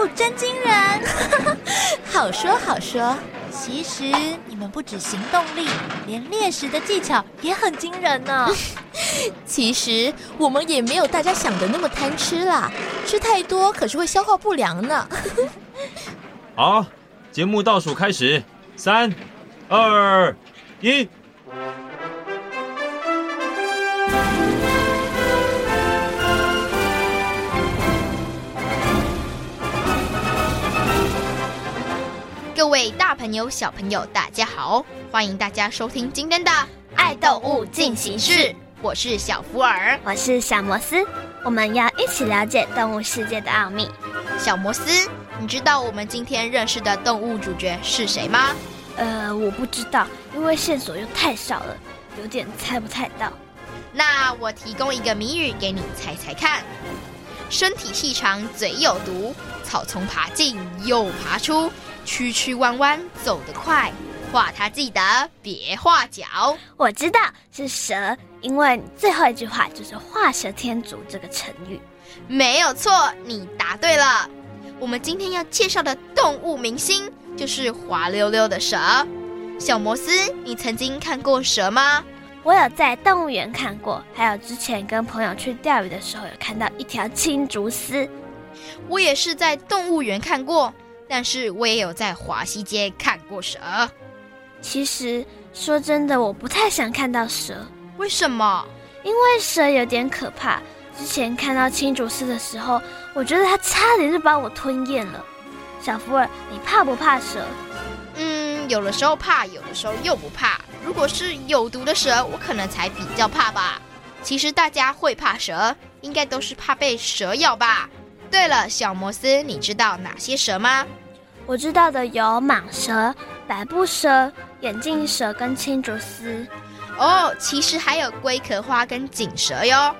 度真惊人，好说好说。其实你们不止行动力，连猎食的技巧也很惊人呢。其实我们也没有大家想的那么贪吃啦，吃太多可是会消化不良呢。好，节目倒数开始，三、二、一。大朋友、小朋友，大家好！欢迎大家收听今天的《爱动物进行式》，我是小福尔，我是小摩斯，我们要一起了解动物世界的奥秘。小摩斯，你知道我们今天认识的动物主角是谁吗？呃，我不知道，因为线索又太少了，有点猜不太到。那我提供一个谜语给你猜猜看：身体细长，嘴有毒，草丛爬进又爬出。曲曲弯弯走得快，画它记得别画脚。我知道是蛇，因为最后一句话就是“画蛇添足”这个成语。没有错，你答对了。我们今天要介绍的动物明星就是滑溜溜的蛇。小摩斯，你曾经看过蛇吗？我有在动物园看过，还有之前跟朋友去钓鱼的时候有看到一条青竹丝。我也是在动物园看过。但是我也有在华西街看过蛇。其实说真的，我不太想看到蛇。为什么？因为蛇有点可怕。之前看到青竹丝的时候，我觉得它差点就把我吞咽了。小福尔，你怕不怕蛇？嗯，有的时候怕，有的时候又不怕。如果是有毒的蛇，我可能才比较怕吧。其实大家会怕蛇，应该都是怕被蛇咬吧。对了，小摩斯，你知道哪些蛇吗？我知道的有蟒蛇、百步蛇、眼镜蛇跟青竹丝。哦，其实还有龟壳花跟锦蛇哟。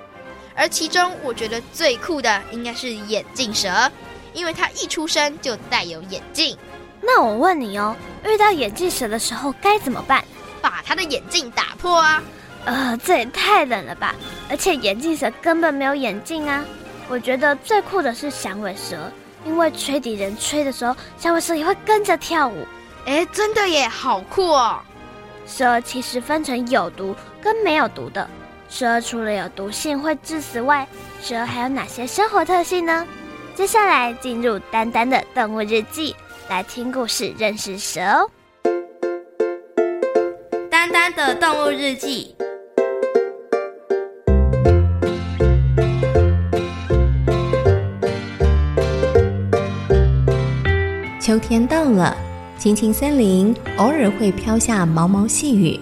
而其中我觉得最酷的应该是眼镜蛇，因为它一出生就带有眼镜。那我问你哦，遇到眼镜蛇的时候该怎么办？把它的眼镜打破啊！呃，这也太冷了吧！而且眼镜蛇根本没有眼镜啊。我觉得最酷的是响尾蛇，因为吹笛人吹的时候，响尾蛇也会跟着跳舞。哎，真的耶，好酷哦！蛇其实分成有毒跟没有毒的。蛇除了有毒性会致死外，蛇还有哪些生活特性呢？接下来进入丹丹的动物日记，来听故事认识蛇哦。丹丹的动物日记。秋天到了，青青森林偶尔会飘下毛毛细雨，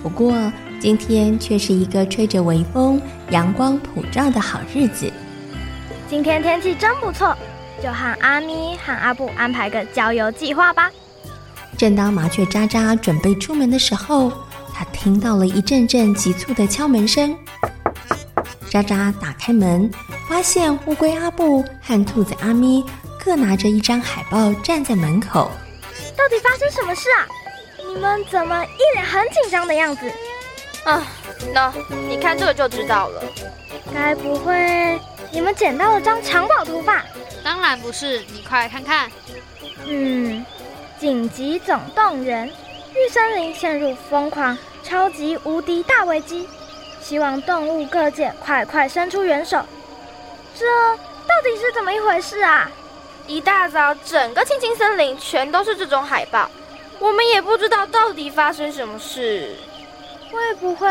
不过今天却是一个吹着微风、阳光普照的好日子。今天天气真不错，就和阿咪和阿布安排个郊游计划吧。正当麻雀喳喳准备出门的时候，他听到了一阵阵急促的敲门声。喳喳打开门，发现乌龟阿布和兔子阿咪。各拿着一张海报站在门口，到底发生什么事啊？你们怎么一脸很紧张的样子？啊，那你看这个就知道了。该不会你们捡到了张藏宝图吧？当然不是，你快来看看。嗯，紧急总动员，绿森林陷入疯狂超级无敌大危机，希望动物各界快快伸出援手。这到底是怎么一回事啊？一大早，整个青青森林全都是这种海报，我们也不知道到底发生什么事。会不会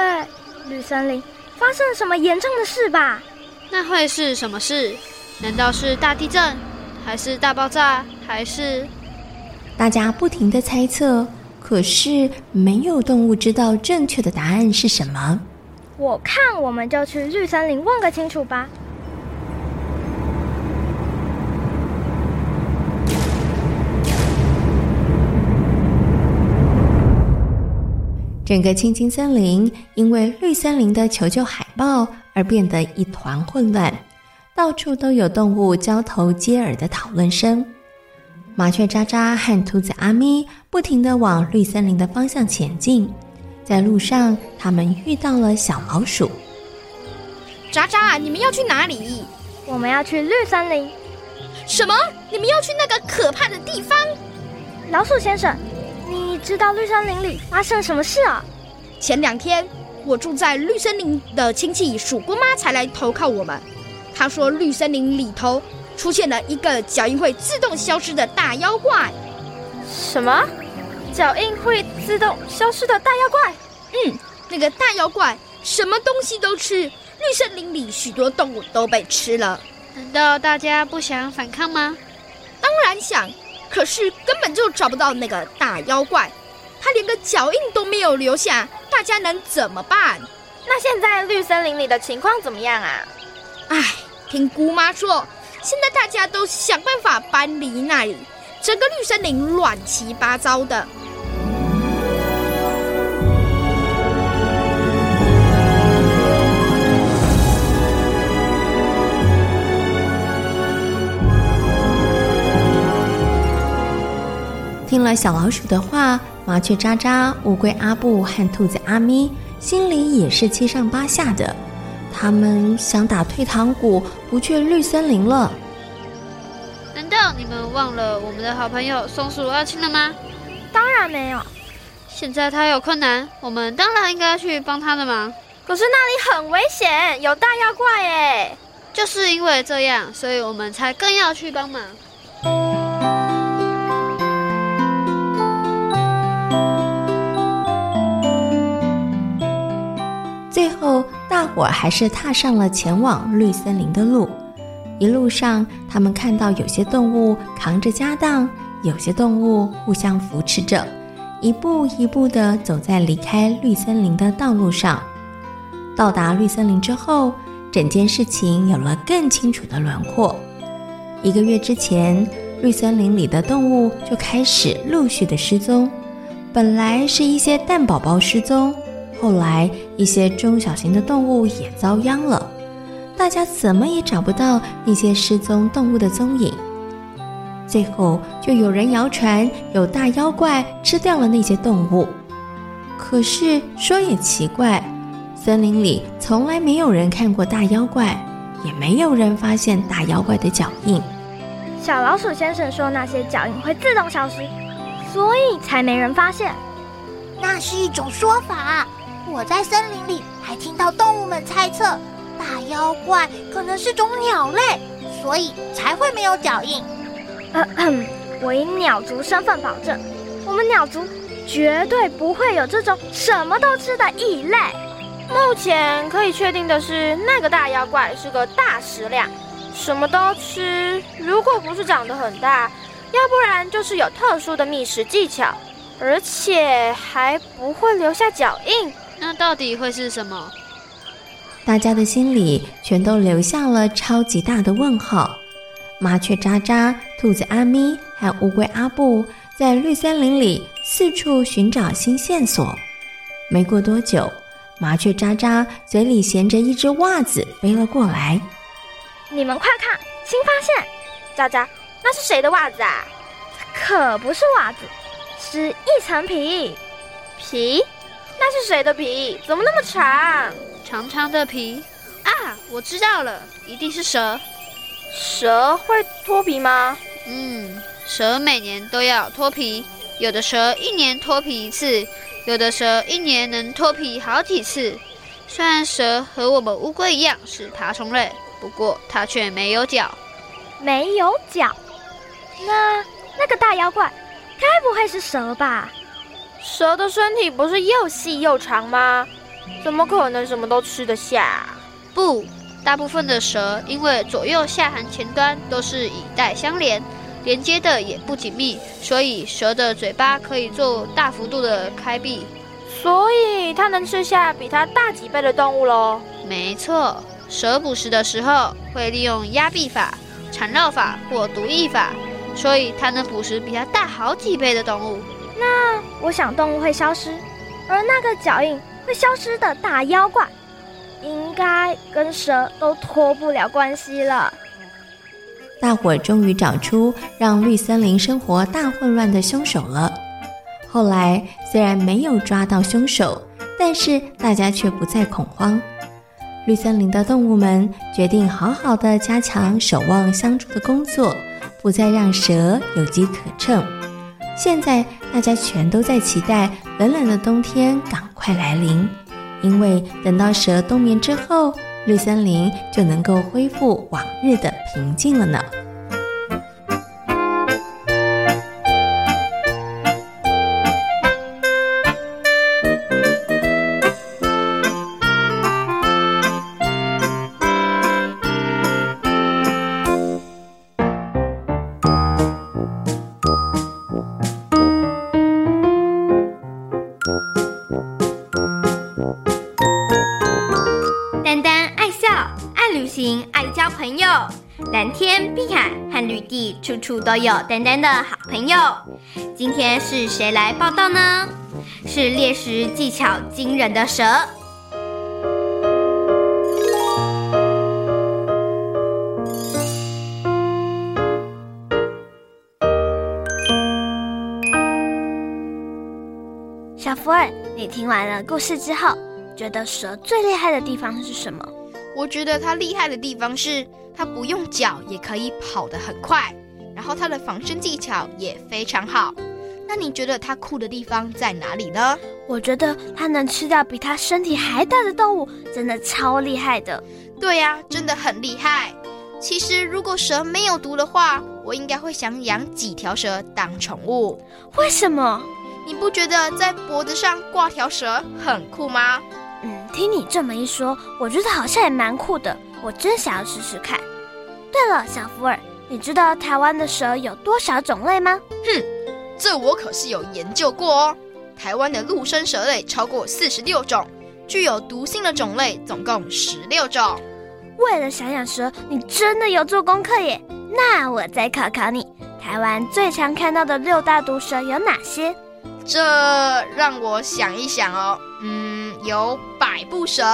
绿森林发生了什么严重的事吧？那会是什么事？难道是大地震、还是大爆炸？还是……大家不停的猜测，可是没有动物知道正确的答案是什么。我看我们就去绿森林问个清楚吧。整个青青森林因为绿森林的求救海报而变得一团混乱，到处都有动物交头接耳的讨论声。麻雀渣渣和兔子阿咪不停地往绿森林的方向前进，在路上，他们遇到了小老鼠。渣渣，你们要去哪里？我们要去绿森林。什么？你们要去那个可怕的地方？老鼠先生，你知道绿森林里发生了什么事啊？前两天，我住在绿森林的亲戚鼠姑妈才来投靠我们。她说，绿森林里头。出现了一个脚印会自动消失的大妖怪。什么？脚印会自动消失的大妖怪？嗯，那个大妖怪什么东西都吃，绿森林里许多动物都被吃了。难道大家不想反抗吗？当然想，可是根本就找不到那个大妖怪，他连个脚印都没有留下，大家能怎么办？那现在绿森林里的情况怎么样啊？唉，听姑妈说。现在大家都想办法搬离那里，整个绿森林乱七八糟的。了小老鼠的话，麻雀渣渣、乌龟阿布和兔子阿咪心里也是七上八下的。他们想打退堂鼓，不去绿森林了。难道你们忘了我们的好朋友松鼠阿青了吗？当然没有。现在他有困难，我们当然应该去帮他的忙。可是那里很危险，有大妖怪耶！就是因为这样，所以我们才更要去帮忙。最后，大伙还是踏上了前往绿森林的路。一路上，他们看到有些动物扛着家当，有些动物互相扶持着，一步一步地走在离开绿森林的道路上。到达绿森林之后，整件事情有了更清楚的轮廓。一个月之前，绿森林里的动物就开始陆续的失踪。本来是一些蛋宝宝失踪。后来，一些中小型的动物也遭殃了，大家怎么也找不到那些失踪动物的踪影。最后，就有人谣传有大妖怪吃掉了那些动物。可是说也奇怪，森林里从来没有人看过大妖怪，也没有人发现大妖怪的脚印。小老鼠先生说，那些脚印会自动消失，所以才没人发现。那是一种说法。我在森林里还听到动物们猜测，大妖怪可能是种鸟类，所以才会没有脚印。嗯嗯，我以鸟族身份保证，我们鸟族绝对不会有这种什么都吃的异类。目前可以确定的是，那个大妖怪是个大食量，什么都吃。如果不是长得很大，要不然就是有特殊的觅食技巧，而且还不会留下脚印。那到底会是什么？大家的心里全都留下了超级大的问号。麻雀渣渣、兔子阿咪和乌龟阿布在绿森林里四处寻找新线索。没过多久，麻雀渣渣嘴里衔着一只袜子飞了过来。你们快看，新发现！渣渣，那是谁的袜子啊？可不是袜子，是一层皮。皮？那是谁的皮？怎么那么长？长长的皮啊！我知道了，一定是蛇。蛇会脱皮吗？嗯，蛇每年都要脱皮，有的蛇一年脱皮一次，有的蛇一年能脱皮好几次。虽然蛇和我们乌龟一样是爬虫类，不过它却没有脚。没有脚？那那个大妖怪，该不会是蛇吧？蛇的身体不是又细又长吗？怎么可能什么都吃得下？不，大部分的蛇因为左右下颌前端都是以带相连，连接的也不紧密，所以蛇的嘴巴可以做大幅度的开闭。所以它能吃下比它大几倍的动物喽？没错，蛇捕食的时候会利用压闭法、缠绕法或毒液法，所以它能捕食比它大好几倍的动物。那我想动物会消失，而那个脚印会消失的大妖怪，应该跟蛇都脱不了关系了。大伙终于找出让绿森林生活大混乱的凶手了。后来虽然没有抓到凶手，但是大家却不再恐慌。绿森林的动物们决定好好的加强守望相助的工作，不再让蛇有机可乘。现在大家全都在期待冷冷的冬天赶快来临，因为等到蛇冬眠之后，绿森林就能够恢复往日的平静了呢。处处都有丹丹的好朋友。今天是谁来报道呢？是猎食技巧惊人的蛇。小福尔，你听完了故事之后，觉得蛇最厉害的地方是什么？我觉得它厉害的地方是。它不用脚也可以跑得很快，然后它的防身技巧也非常好。那你觉得它酷的地方在哪里呢？我觉得它能吃掉比它身体还大的动物，真的超厉害的。对呀，真的很厉害。其实如果蛇没有毒的话，我应该会想养几条蛇当宠物。为什么？你不觉得在脖子上挂条蛇很酷吗？嗯，听你这么一说，我觉得好像也蛮酷的。我真想要试试看。对了，小福尔，你知道台湾的蛇有多少种类吗？哼，这我可是有研究过哦。台湾的陆生蛇类超过四十六种，具有毒性的种类总共十六种。为了想养蛇，你真的有做功课耶？那我再考考你，台湾最常看到的六大毒蛇有哪些？这让我想一想哦。嗯，有百步蛇、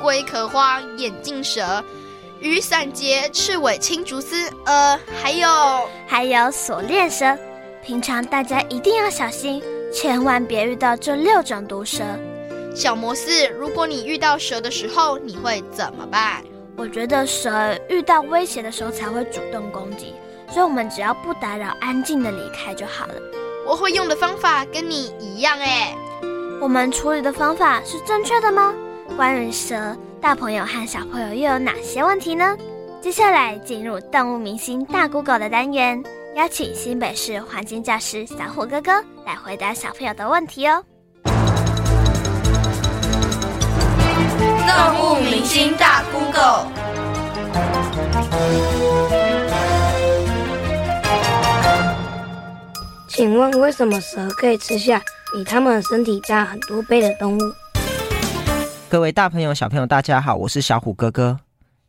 龟壳花、眼镜蛇、雨伞节、赤尾青竹丝，呃，还有还有锁链蛇。平常大家一定要小心，千万别遇到这六种毒蛇。小摩斯，如果你遇到蛇的时候，你会怎么办？我觉得蛇遇到威胁的时候才会主动攻击，所以我们只要不打扰，安静的离开就好了。我会用的方法跟你一样，哎。我们处理的方法是正确的吗？关于蛇，大朋友和小朋友又有哪些问题呢？接下来进入动物明星大 Google 的单元，邀请新北市环境教师小虎哥哥来回答小朋友的问题哦。动物明星大 Google，请问为什么蛇可以吃下比它们身体大很多倍的动物。各位大朋友、小朋友，大家好，我是小虎哥哥。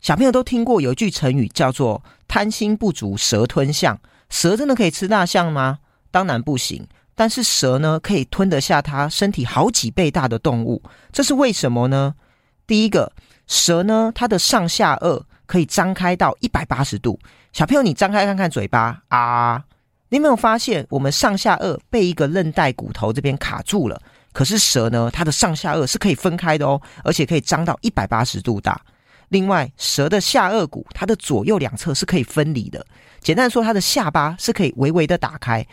小朋友都听过有一句成语叫做“贪心不足蛇吞象”。蛇真的可以吃大象吗？当然不行。但是蛇呢，可以吞得下它身体好几倍大的动物，这是为什么呢？第一个，蛇呢，它的上下颚可以张开到一百八十度。小朋友，你张开看看嘴巴啊。你有没有发现，我们上下颚被一个韧带骨头这边卡住了？可是蛇呢，它的上下颚是可以分开的哦，而且可以张到一百八十度大。另外，蛇的下颚骨，它的左右两侧是可以分离的。简单说，它的下巴是可以微微的打开。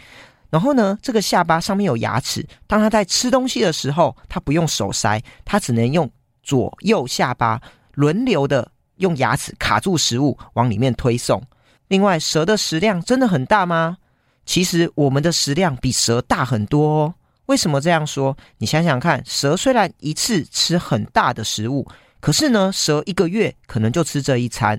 然后呢，这个下巴上面有牙齿，当它在吃东西的时候，它不用手塞，它只能用左右下巴轮流的用牙齿卡住食物往里面推送。另外，蛇的食量真的很大吗？其实我们的食量比蛇大很多哦。为什么这样说？你想想看，蛇虽然一次吃很大的食物，可是呢，蛇一个月可能就吃这一餐，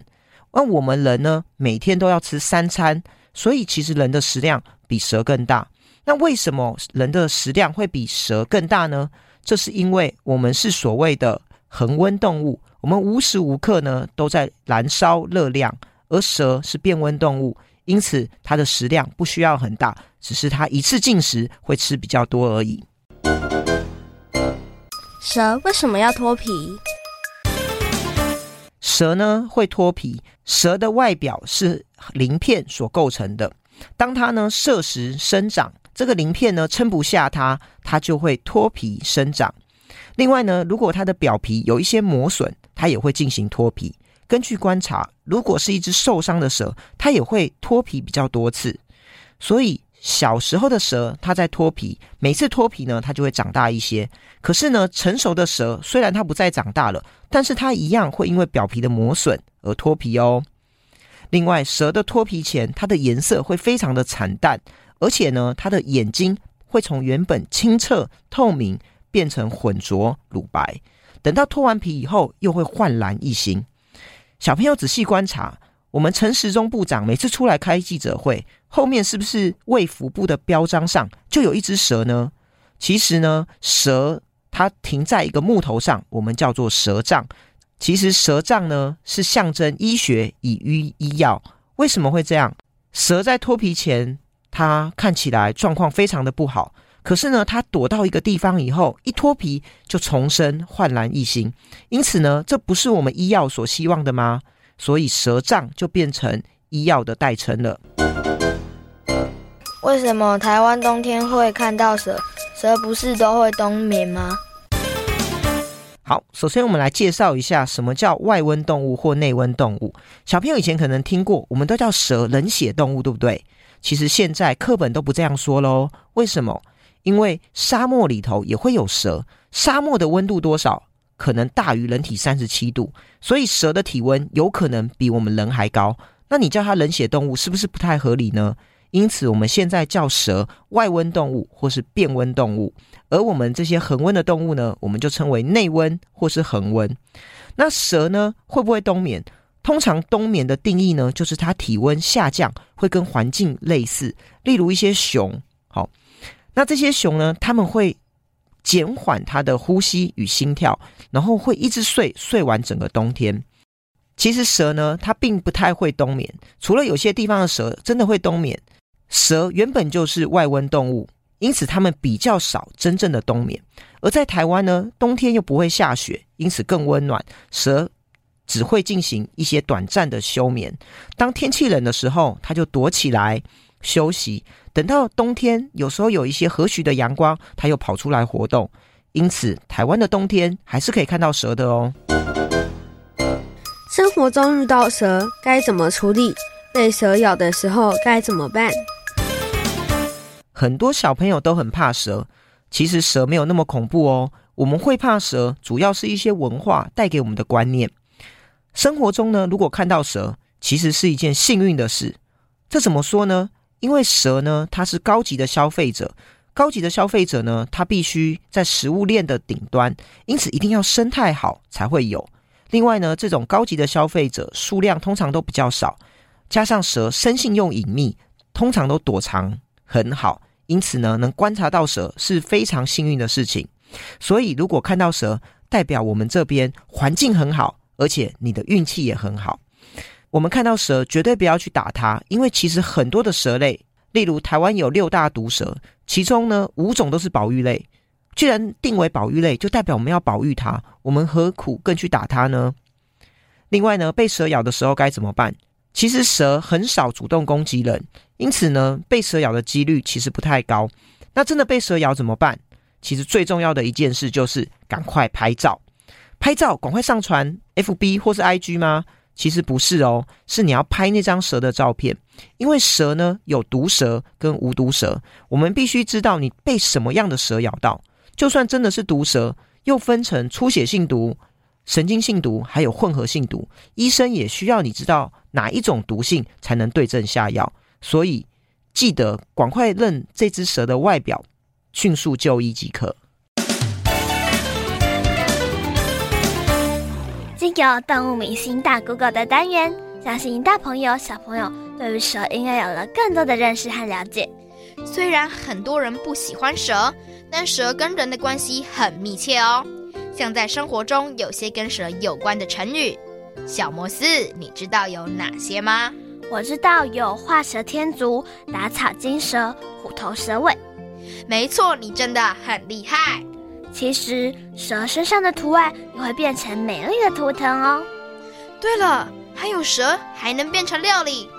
而我们人呢，每天都要吃三餐，所以其实人的食量比蛇更大。那为什么人的食量会比蛇更大呢？这是因为我们是所谓的恒温动物，我们无时无刻呢都在燃烧热量，而蛇是变温动物，因此它的食量不需要很大，只是它一次进食会吃比较多而已。蛇为什么要脱皮？蛇呢会脱皮，蛇的外表是鳞片所构成的。当它呢摄食生长，这个鳞片呢撑不下它，它就会脱皮生长。另外呢，如果它的表皮有一些磨损，它也会进行脱皮。根据观察，如果是一只受伤的蛇，它也会脱皮比较多次。所以。小时候的蛇，它在脱皮，每次脱皮呢，它就会长大一些。可是呢，成熟的蛇虽然它不再长大了，但是它一样会因为表皮的磨损而脱皮哦。另外，蛇的脱皮前，它的颜色会非常的惨淡，而且呢，它的眼睛会从原本清澈透明变成浑浊乳白。等到脱完皮以后，又会焕然一新。小朋友仔细观察。我们陈时中部长每次出来开记者会，后面是不是卫福部的标章上就有一只蛇呢？其实呢，蛇它停在一个木头上，我们叫做蛇杖。其实蛇杖呢是象征医学以医医药。为什么会这样？蛇在脱皮前，它看起来状况非常的不好，可是呢，它躲到一个地方以后，一脱皮就重生，焕然一新。因此呢，这不是我们医药所希望的吗？所以蛇杖就变成医药的代称了。为什么台湾冬天会看到蛇？蛇不是都会冬眠吗？好，首先我们来介绍一下什么叫外温动物或内温动物。小朋友以前可能听过，我们都叫蛇冷血动物，对不对？其实现在课本都不这样说喽。为什么？因为沙漠里头也会有蛇，沙漠的温度多少？可能大于人体三十七度，所以蛇的体温有可能比我们人还高。那你叫它冷血动物，是不是不太合理呢？因此，我们现在叫蛇外温动物或是变温动物，而我们这些恒温的动物呢，我们就称为内温或是恒温。那蛇呢，会不会冬眠？通常冬眠的定义呢，就是它体温下降，会跟环境类似，例如一些熊。好，那这些熊呢，他们会。减缓它的呼吸与心跳，然后会一直睡，睡完整个冬天。其实蛇呢，它并不太会冬眠，除了有些地方的蛇真的会冬眠。蛇原本就是外温动物，因此它们比较少真正的冬眠。而在台湾呢，冬天又不会下雪，因此更温暖，蛇只会进行一些短暂的休眠。当天气冷的时候，它就躲起来休息。等到冬天，有时候有一些和煦的阳光，它又跑出来活动。因此，台湾的冬天还是可以看到蛇的哦。生活中遇到蛇该怎么处理？被蛇咬的时候该怎么办？很多小朋友都很怕蛇，其实蛇没有那么恐怖哦。我们会怕蛇，主要是一些文化带给我们的观念。生活中呢，如果看到蛇，其实是一件幸运的事。这怎么说呢？因为蛇呢，它是高级的消费者，高级的消费者呢，它必须在食物链的顶端，因此一定要生态好才会有。另外呢，这种高级的消费者数量通常都比较少，加上蛇生性又隐秘，通常都躲藏很好，因此呢，能观察到蛇是非常幸运的事情。所以，如果看到蛇，代表我们这边环境很好，而且你的运气也很好。我们看到蛇，绝对不要去打它，因为其实很多的蛇类，例如台湾有六大毒蛇，其中呢五种都是保育类。既然定为保育类，就代表我们要保育它，我们何苦更去打它呢？另外呢，被蛇咬的时候该怎么办？其实蛇很少主动攻击人，因此呢，被蛇咬的几率其实不太高。那真的被蛇咬怎么办？其实最重要的一件事就是赶快拍照，拍照赶快上传 FB 或是 IG 吗？其实不是哦，是你要拍那张蛇的照片，因为蛇呢有毒蛇跟无毒蛇，我们必须知道你被什么样的蛇咬到。就算真的是毒蛇，又分成出血性毒、神经性毒，还有混合性毒，医生也需要你知道哪一种毒性才能对症下药。所以记得赶快认这只蛇的外表，迅速就医即可。经由动物明星大 Google 的单元，相信大朋友小朋友对于蛇应该有了更多的认识和了解。虽然很多人不喜欢蛇，但蛇跟人的关系很密切哦。像在生活中有些跟蛇有关的成语，小摩斯，你知道有哪些吗？我知道有画蛇添足、打草惊蛇、虎头蛇尾。没错，你真的很厉害。其实蛇身上的图案也会变成美丽的图腾哦。对了，还有蛇还能变成料理。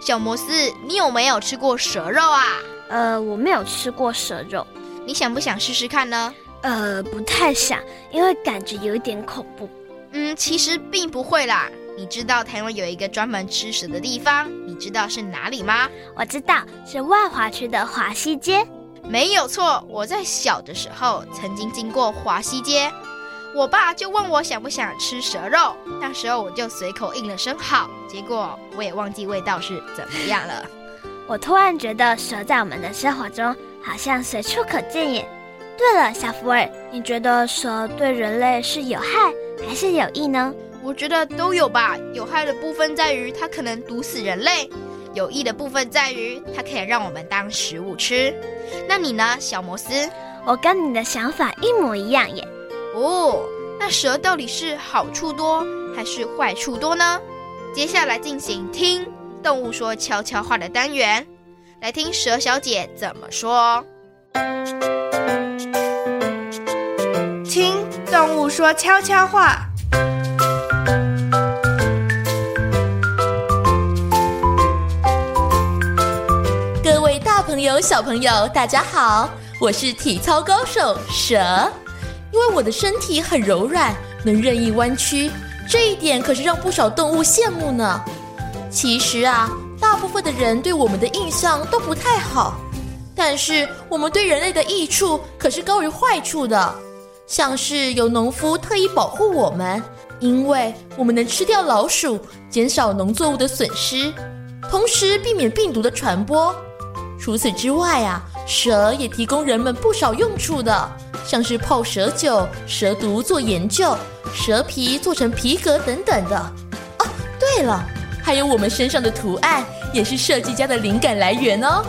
小摩斯，你有没有吃过蛇肉啊？呃，我没有吃过蛇肉。你想不想试试看呢？呃，不太想，因为感觉有一点恐怖。嗯，其实并不会啦。你知道台湾有一个专门吃蛇的地方，你知道是哪里吗？我知道，是万华区的华西街。没有错，我在小的时候曾经经过华西街，我爸就问我想不想吃蛇肉，那时候我就随口应了声好，结果我也忘记味道是怎么样了。我突然觉得蛇在我们的生活中好像随处可见耶。对了，小福尔，你觉得蛇对人类是有害还是有益呢？我觉得都有吧。有害的部分在于它可能毒死人类，有益的部分在于它可以让我们当食物吃。那你呢，小摩斯？我跟你的想法一模一样耶。哦，那蛇到底是好处多还是坏处多呢？接下来进行听动物说悄悄话的单元，来听蛇小姐怎么说。听动物说悄悄话。朋友，小朋友，大家好，我是体操高手蛇。因为我的身体很柔软，能任意弯曲，这一点可是让不少动物羡慕呢。其实啊，大部分的人对我们的印象都不太好，但是我们对人类的益处可是高于坏处的。像是有农夫特意保护我们，因为我们能吃掉老鼠，减少农作物的损失，同时避免病毒的传播。除此之外啊，蛇也提供人们不少用处的，像是泡蛇酒、蛇毒做研究、蛇皮做成皮革等等的。哦，对了，还有我们身上的图案也是设计家的灵感来源哦。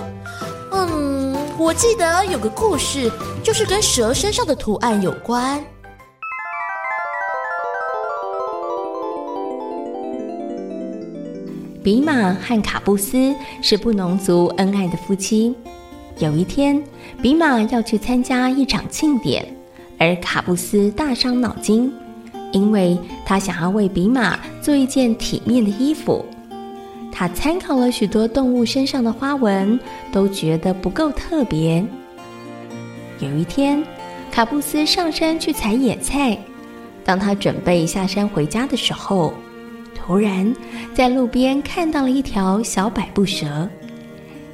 嗯，我记得有个故事，就是跟蛇身上的图案有关。比马和卡布斯是布农族恩爱的夫妻。有一天，比马要去参加一场庆典，而卡布斯大伤脑筋，因为他想要为比马做一件体面的衣服。他参考了许多动物身上的花纹，都觉得不够特别。有一天，卡布斯上山去采野菜，当他准备下山回家的时候，突然，在路边看到了一条小百步蛇，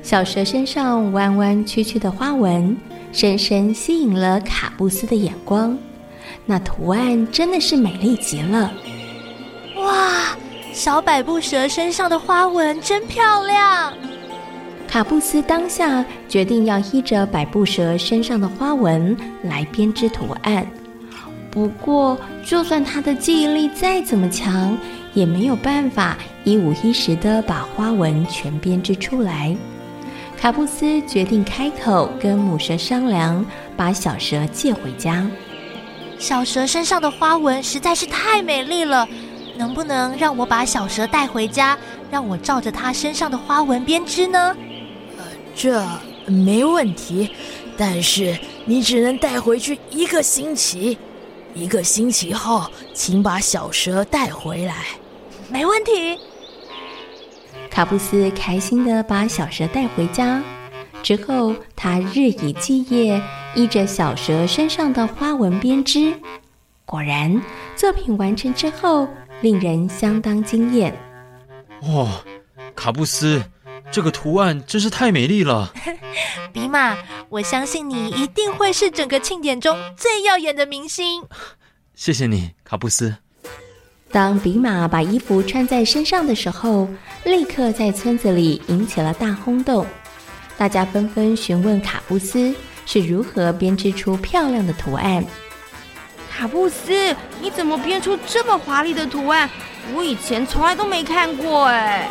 小蛇身上弯弯曲曲的花纹，深深吸引了卡布斯的眼光。那图案真的是美丽极了！哇，小百步蛇身上的花纹真漂亮！卡布斯当下决定要依着百步蛇身上的花纹来编织图案。不过，就算他的记忆力再怎么强，也没有办法一五一十地把花纹全编织出来。卡布斯决定开口跟母蛇商量，把小蛇借回家。小蛇身上的花纹实在是太美丽了，能不能让我把小蛇带回家，让我照着它身上的花纹编织呢？呃，这没问题，但是你只能带回去一个星期。一个星期后，请把小蛇带回来。没问题。卡布斯开心的把小蛇带回家，之后他日以继夜，依着小蛇身上的花纹编织。果然，作品完成之后，令人相当惊艳。哇，卡布斯，这个图案真是太美丽了。比马，我相信你一定会是整个庆典中最耀眼的明星。谢谢你，卡布斯。当比马把衣服穿在身上的时候，立刻在村子里引起了大轰动。大家纷纷询问卡布斯是如何编织出漂亮的图案。卡布斯，你怎么编出这么华丽的图案？我以前从来都没看过哎。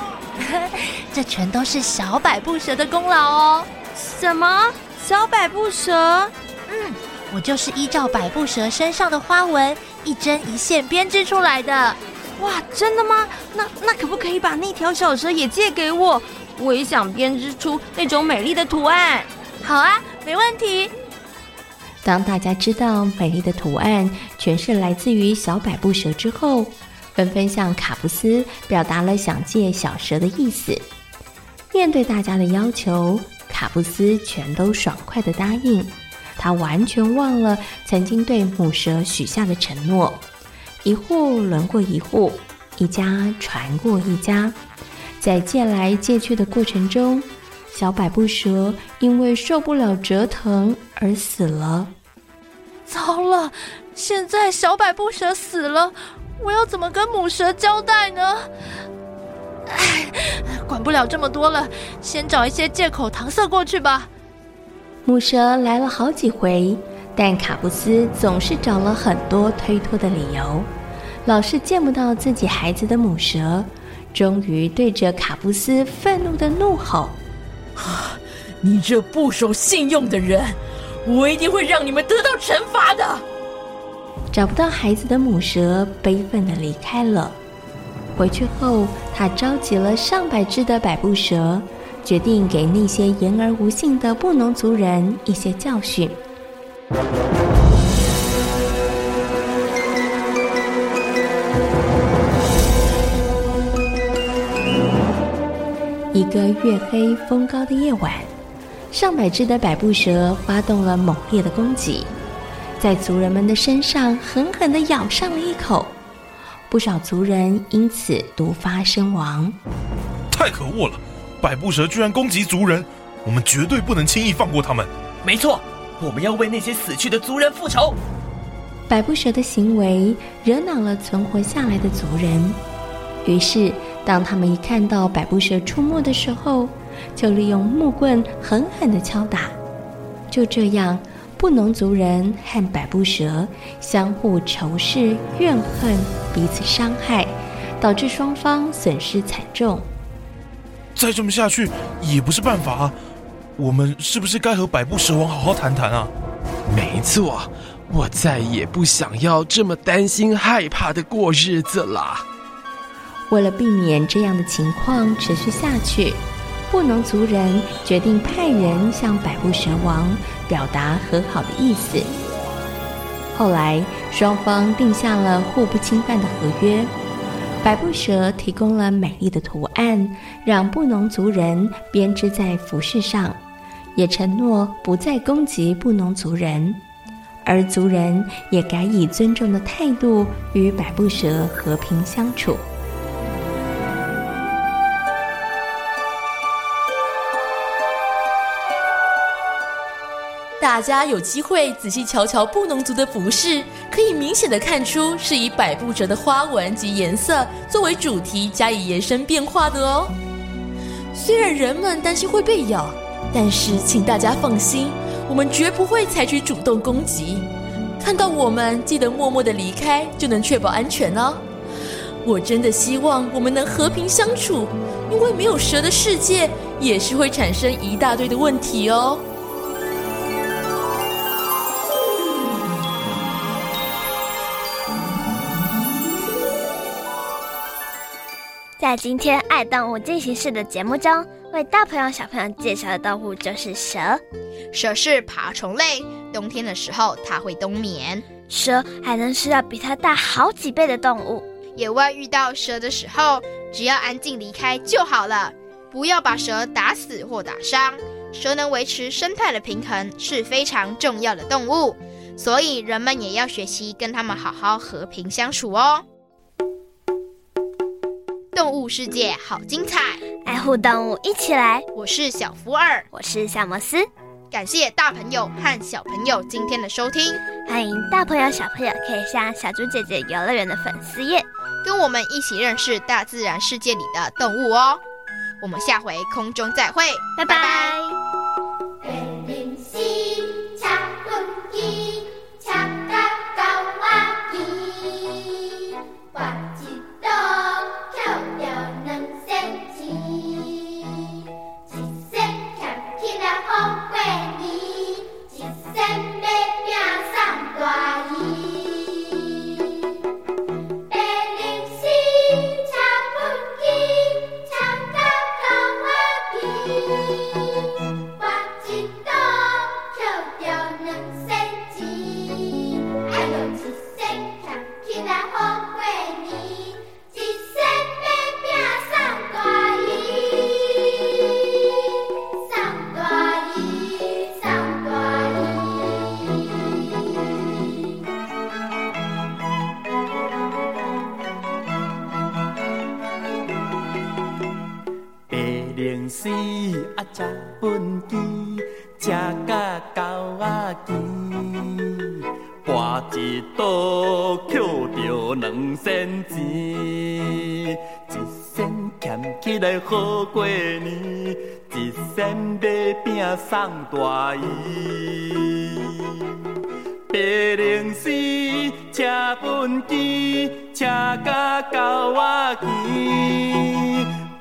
这全都是小百步蛇的功劳哦。什么？小百步蛇？嗯，我就是依照百步蛇身上的花纹一针一线编织出来的。哇，真的吗？那那可不可以把那条小蛇也借给我？我也想编织出那种美丽的图案。好啊，没问题。当大家知道美丽的图案全是来自于小百步蛇之后，纷纷向卡布斯表达了想借小蛇的意思。面对大家的要求，卡布斯全都爽快地答应。他完全忘了曾经对母蛇许下的承诺。一户轮过一户，一家传过一家，在借来借去的过程中，小百步蛇因为受不了折腾而死了。糟了，现在小百步蛇死了，我要怎么跟母蛇交代呢？唉，管不了这么多了，先找一些借口搪塞过去吧。母蛇来了好几回。但卡布斯总是找了很多推脱的理由，老是见不到自己孩子的母蛇，终于对着卡布斯愤怒地怒吼：“啊，你这不守信用的人，我一定会让你们得到惩罚的！”找不到孩子的母蛇悲愤地离开了。回去后，他召集了上百只的百步蛇，决定给那些言而无信的布农族人一些教训。一个月黑风高的夜晚，上百只的百步蛇发动了猛烈的攻击，在族人们的身上狠狠地咬上了一口，不少族人因此毒发身亡。太可恶了！百步蛇居然攻击族人，我们绝对不能轻易放过他们。没错。我们要为那些死去的族人复仇。百步蛇的行为惹恼了存活下来的族人，于是当他们一看到百步蛇出没的时候，就利用木棍狠狠的敲打。就这样，布农族人和百步蛇相互仇视、怨恨，彼此伤害，导致双方损失惨重。再这么下去也不是办法啊。我们是不是该和百步蛇王好好谈谈啊？没错，我再也不想要这么担心害怕的过日子了。为了避免这样的情况持续下去，布农族人决定派人向百步蛇王表达和好的意思。后来，双方定下了互不侵犯的合约。百步蛇提供了美丽的图案，让布农族人编织在服饰上，也承诺不再攻击布农族人，而族人也改以尊重的态度与百步蛇和平相处。大家有机会仔细瞧瞧布农族的服饰，可以明显的看出是以百步蛇的花纹及颜色作为主题加以延伸变化的哦。虽然人们担心会被咬，但是请大家放心，我们绝不会采取主动攻击。看到我们，记得默默的离开，就能确保安全哦。我真的希望我们能和平相处，因为没有蛇的世界也是会产生一大堆的问题哦。在今天《爱动物进行式》的节目中，为大朋友小朋友介绍的动物就是蛇。蛇是爬虫类，冬天的时候它会冬眠。蛇还能吃到比它大好几倍的动物。野外遇到蛇的时候，只要安静离开就好了，不要把蛇打死或打伤。蛇能维持生态的平衡，是非常重要的动物，所以人们也要学习跟它们好好和平相处哦。动物世界好精彩，爱护动物一起来！我是小福尔，我是小摩斯。感谢大朋友和小朋友今天的收听，欢迎大朋友小朋友可以上小猪姐姐游乐园的粉丝页，跟我们一起认识大自然世界里的动物哦。我们下回空中再会，拜拜。拜拜。啊，吃畚箕，吃甲狗仔甜，跋一倒捡着两仙钱，一仙俭起来好过年，一仙买饼送大姨。白龙丝，车畚箕，车甲狗仔骑，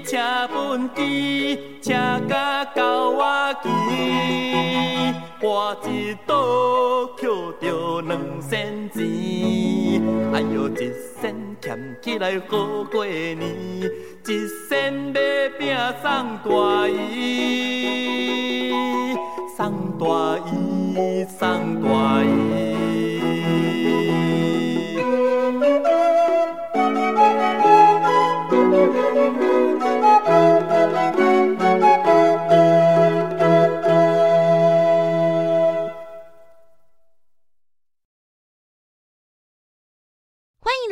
车本机，车到我瓦机，花一朵捡着两仙钱，哎呦，一仙俭起来好过年，一仙买饼送大姨，送大姨，送大姨。